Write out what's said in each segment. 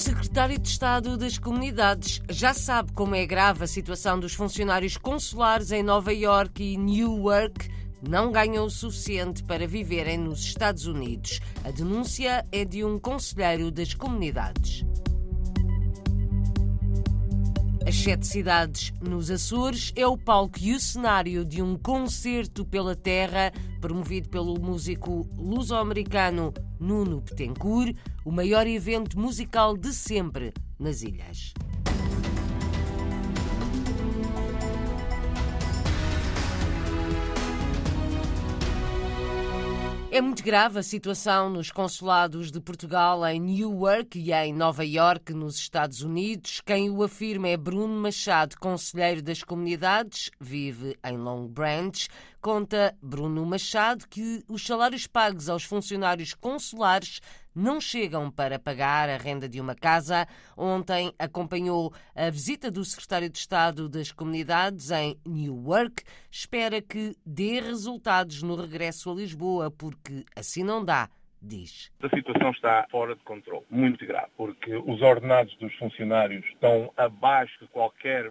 secretário de Estado das Comunidades já sabe como é grave a situação dos funcionários consulares em Nova York e Newark. Não ganham o suficiente para viverem nos Estados Unidos. A denúncia é de um conselheiro das comunidades. As Sete Cidades nos Açores é o palco e o cenário de um concerto pela terra promovido pelo músico luso-americano Nuno Petencourt, o maior evento musical de sempre nas ilhas. É muito grave a situação nos consulados de Portugal em Newark e em Nova York, nos Estados Unidos. Quem o afirma é Bruno Machado, conselheiro das comunidades, vive em Long Branch. Conta Bruno Machado que os salários pagos aos funcionários consulares não chegam para pagar a renda de uma casa. Ontem acompanhou a visita do secretário de Estado das Comunidades em Newark. Espera que dê resultados no regresso a Lisboa, porque assim não dá diz. A situação está fora de controle, muito grave, porque os ordenados dos funcionários estão abaixo de qualquer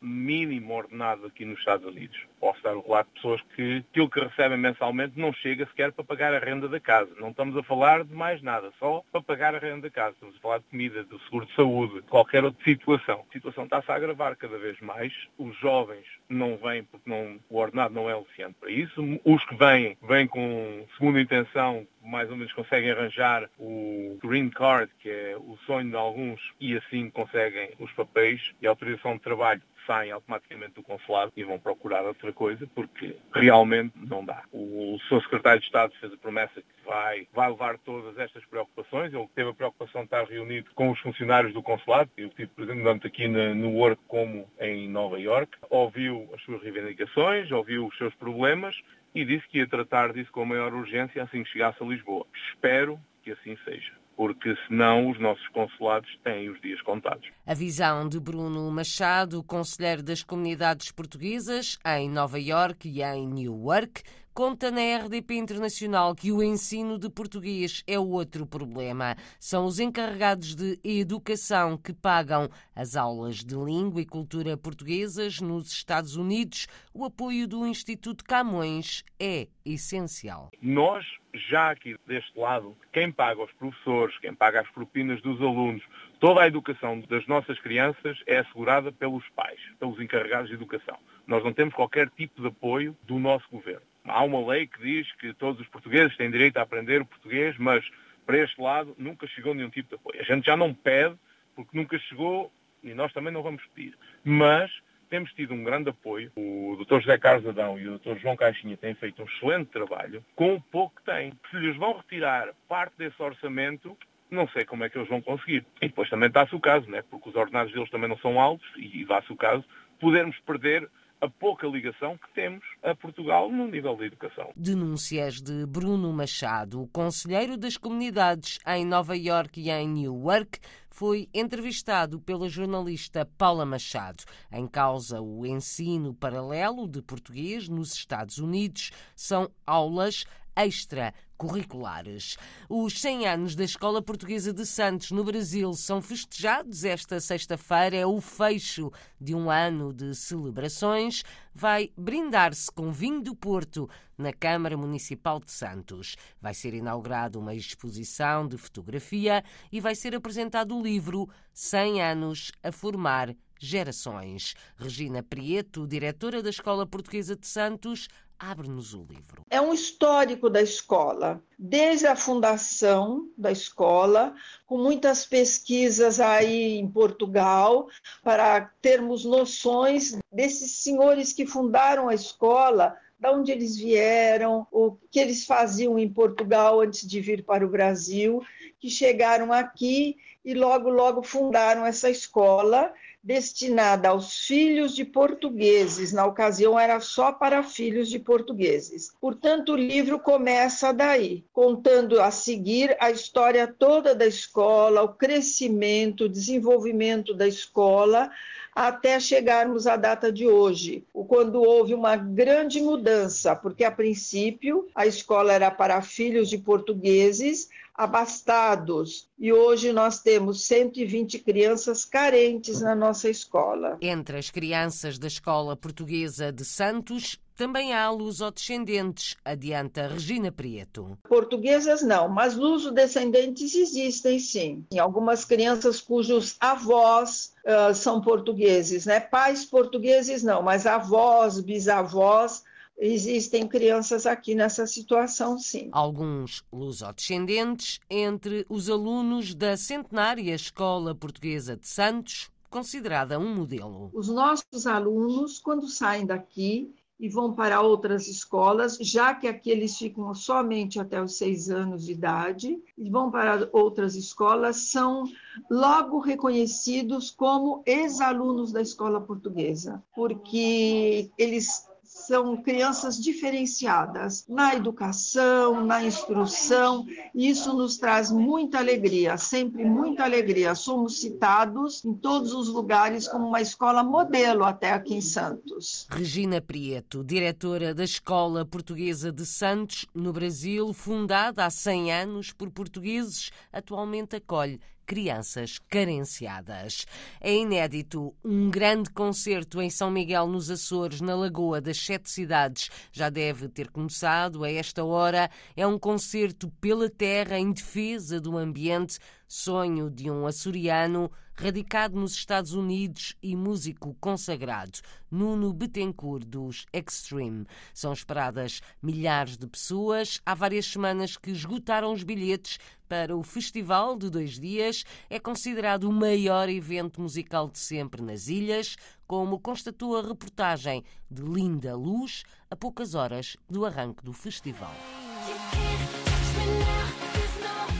mínimo ordenado aqui nos Estados Unidos. Posso dar o relato de pessoas que aquilo que recebem mensalmente não chega sequer para pagar a renda da casa. Não estamos a falar de mais nada, só para pagar a renda da casa. Estamos a falar de comida, do seguro de saúde, de qualquer outra situação. A situação está-se a agravar cada vez mais. Os jovens não vêm porque não, o ordenado não é suficiente para isso. Os que vêm, vêm com segunda intenção, mais ou menos conseguem arranjar o green card, que é o sonho de alguns, e assim conseguem os papéis e a autorização de trabalho saem automaticamente do consulado e vão procurar outra coisa porque realmente não dá. O seu secretário de Estado fez a promessa que vai, vai levar todas estas preocupações. Ele teve a preocupação de estar reunido com os funcionários do consulado. Eu estive presente tanto aqui no Work como em Nova York. Ouviu as suas reivindicações, ouviu os seus problemas e disse que ia tratar disso com maior urgência assim que chegasse a Lisboa. Espero que assim seja porque senão os nossos consulados têm os dias contados. A visão de Bruno Machado, conselheiro das comunidades portuguesas em Nova York e em Newark, Conta na RDP Internacional que o ensino de português é outro problema. São os encarregados de educação que pagam as aulas de língua e cultura portuguesas nos Estados Unidos. O apoio do Instituto Camões é essencial. Nós, já aqui deste lado, quem paga os professores, quem paga as propinas dos alunos, toda a educação das nossas crianças é assegurada pelos pais, pelos encarregados de educação. Nós não temos qualquer tipo de apoio do nosso governo. Há uma lei que diz que todos os portugueses têm direito a aprender o português, mas para este lado nunca chegou nenhum tipo de apoio. A gente já não pede, porque nunca chegou e nós também não vamos pedir. Mas temos tido um grande apoio. O Dr. José Carlos Adão e o Dr. João Caixinha têm feito um excelente trabalho com o pouco que têm. Se lhes vão retirar parte desse orçamento, não sei como é que eles vão conseguir. E depois também está-se o caso, né? porque os ordenados deles também não são altos e dá-se o caso, podermos perder a pouca ligação que temos a Portugal no nível da educação. Denúncias de Bruno Machado, conselheiro das comunidades em Nova York e em Newark, foi entrevistado pela jornalista Paula Machado. Em causa o ensino paralelo de português nos Estados Unidos, são aulas extracurriculares. Os 100 anos da Escola Portuguesa de Santos no Brasil são festejados esta sexta-feira. É o fecho de um ano de celebrações. Vai brindar-se com vinho do Porto na Câmara Municipal de Santos. Vai ser inaugurada uma exposição de fotografia e vai ser apresentado o livro 100 anos a formar gerações. Regina Prieto, diretora da Escola Portuguesa de Santos, abre-nos o livro. É um histórico da escola, desde a fundação da escola, com muitas pesquisas aí em Portugal, para termos noções desses senhores que fundaram a escola, de onde eles vieram, o que eles faziam em Portugal antes de vir para o Brasil, que chegaram aqui e logo, logo fundaram essa escola destinada aos filhos de portugueses. Na ocasião, era só para filhos de portugueses. Portanto, o livro começa daí, contando a seguir a história toda da escola, o crescimento, o desenvolvimento da escola, até chegarmos à data de hoje, quando houve uma grande mudança, porque a princípio a escola era para filhos de portugueses, abastados e hoje nós temos 120 crianças carentes na nossa escola. Entre as crianças da Escola Portuguesa de Santos, também há luso-descendentes, adianta Regina Prieto. Portuguesas não, mas luso-descendentes existem sim. Tem algumas crianças cujos avós uh, são portugueses, né? Pais portugueses não, mas avós, bisavós existem crianças aqui nessa situação, sim. Alguns lusodescendentes entre os alunos da centenária Escola Portuguesa de Santos, considerada um modelo. Os nossos alunos, quando saem daqui e vão para outras escolas, já que aqui eles ficam somente até os seis anos de idade, e vão para outras escolas, são logo reconhecidos como ex-alunos da escola portuguesa, porque eles são crianças diferenciadas na educação, na instrução, e isso nos traz muita alegria, sempre muita alegria. Somos citados em todos os lugares como uma escola modelo até aqui em Santos. Regina Prieto, diretora da Escola Portuguesa de Santos, no Brasil, fundada há 100 anos por portugueses, atualmente acolhe crianças carenciadas. É inédito um grande concerto em São Miguel nos Açores, na Lagoa das Sete Cidades. Já deve ter começado a esta hora. É um concerto pela terra em defesa do ambiente, sonho de um açoriano radicado nos Estados Unidos e músico consagrado, Nuno Betancourt, dos Extreme. São esperadas milhares de pessoas. Há várias semanas que esgotaram os bilhetes para o festival de dois dias. É considerado o maior evento musical de sempre nas ilhas, como constatou a reportagem de Linda Luz a poucas horas do arranque do festival.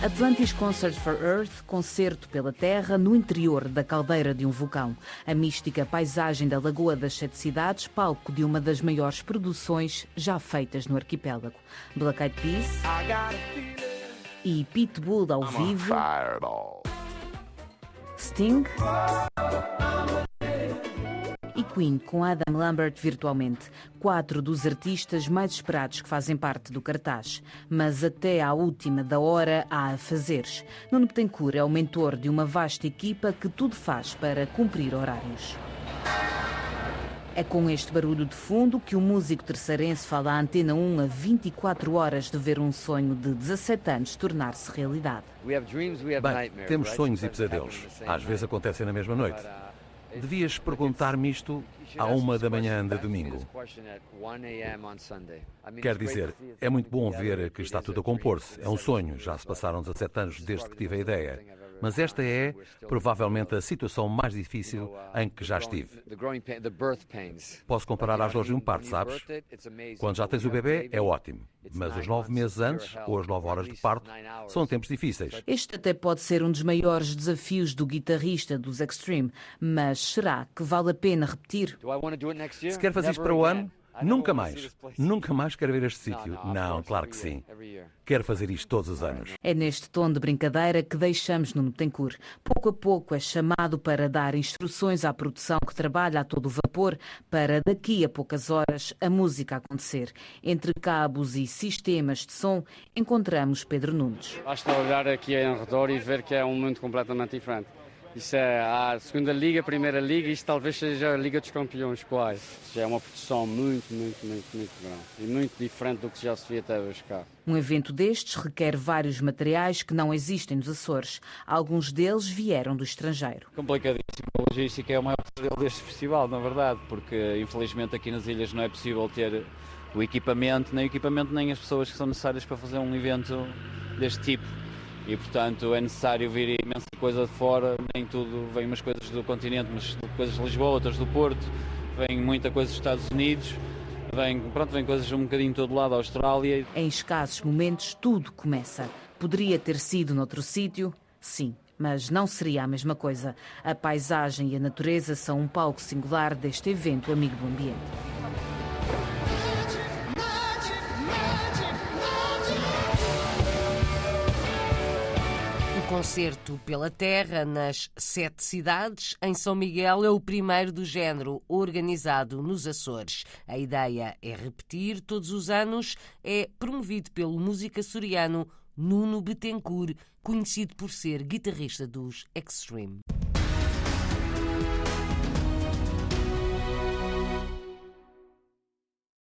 Atlantis Concert for Earth, concerto pela Terra no interior da caldeira de um vulcão. A mística paisagem da Lagoa das Sete Cidades, palco de uma das maiores produções já feitas no arquipélago. Black Eyed Peas e Pitbull ao vivo. Sting Queen com Adam Lambert virtualmente, quatro dos artistas mais esperados que fazem parte do cartaz. Mas até à última da hora há a fazeres. Nuno Betancourt é o mentor de uma vasta equipa que tudo faz para cumprir horários. É com este barulho de fundo que o músico terceirense fala à Antena 1 a 24 horas de ver um sonho de 17 anos tornar-se realidade. Bem, temos sonhos e pesadelos. Às vezes acontecem na mesma noite. Devias perguntar-me isto à uma da manhã de domingo. Quer dizer, é muito bom ver que está tudo a compor-se. É um sonho. Já se passaram 17 anos desde que tive a ideia. Mas esta é provavelmente a situação mais difícil em que já estive. Posso comparar às dores de um parto, sabes? Quando já tens o bebê, é ótimo. Mas os nove meses antes, ou as nove horas de parto, são tempos difíceis. Este até pode ser um dos maiores desafios do guitarrista dos Extreme, mas será que vale a pena repetir? Se quer fazer isto para o ano, Nunca mais. Nunca mais quero ver este sítio. Não, claro que sim. Quero fazer isto todos os anos. É neste tom de brincadeira que deixamos no Betancourt. Pouco a pouco é chamado para dar instruções à produção que trabalha a todo vapor para daqui a poucas horas a música acontecer. Entre cabos e sistemas de som encontramos Pedro Nunes. Basta olhar aqui em redor e ver que é um mundo completamente diferente. Isso é a segunda liga, a primeira liga, isto talvez seja a Liga dos Campeões quase. Já é uma produção muito, muito, muito, muito grande e muito diferente do que já se via até hoje cá. Um evento destes requer vários materiais que não existem nos Açores. Alguns deles vieram do estrangeiro. Complicadíssimo. A logística é o maior pesadelo deste festival, na verdade, porque infelizmente aqui nas ilhas não é possível ter o equipamento, nem o equipamento, nem as pessoas que são necessárias para fazer um evento deste tipo e portanto é necessário vir imensa coisa de fora, nem tudo, vem umas coisas do continente, mas coisas de Lisboa, outras do Porto, vem muita coisa dos Estados Unidos, vem, pronto, vem coisas um bocadinho de todo lado, Austrália. Em escassos momentos tudo começa. Poderia ter sido noutro sítio? Sim, mas não seria a mesma coisa. A paisagem e a natureza são um palco singular deste evento amigo do ambiente. Concerto pela terra nas sete cidades, em São Miguel, é o primeiro do género organizado nos Açores. A ideia é repetir todos os anos, é promovido pelo músico açoriano Nuno Betancourt, conhecido por ser guitarrista dos Extreme.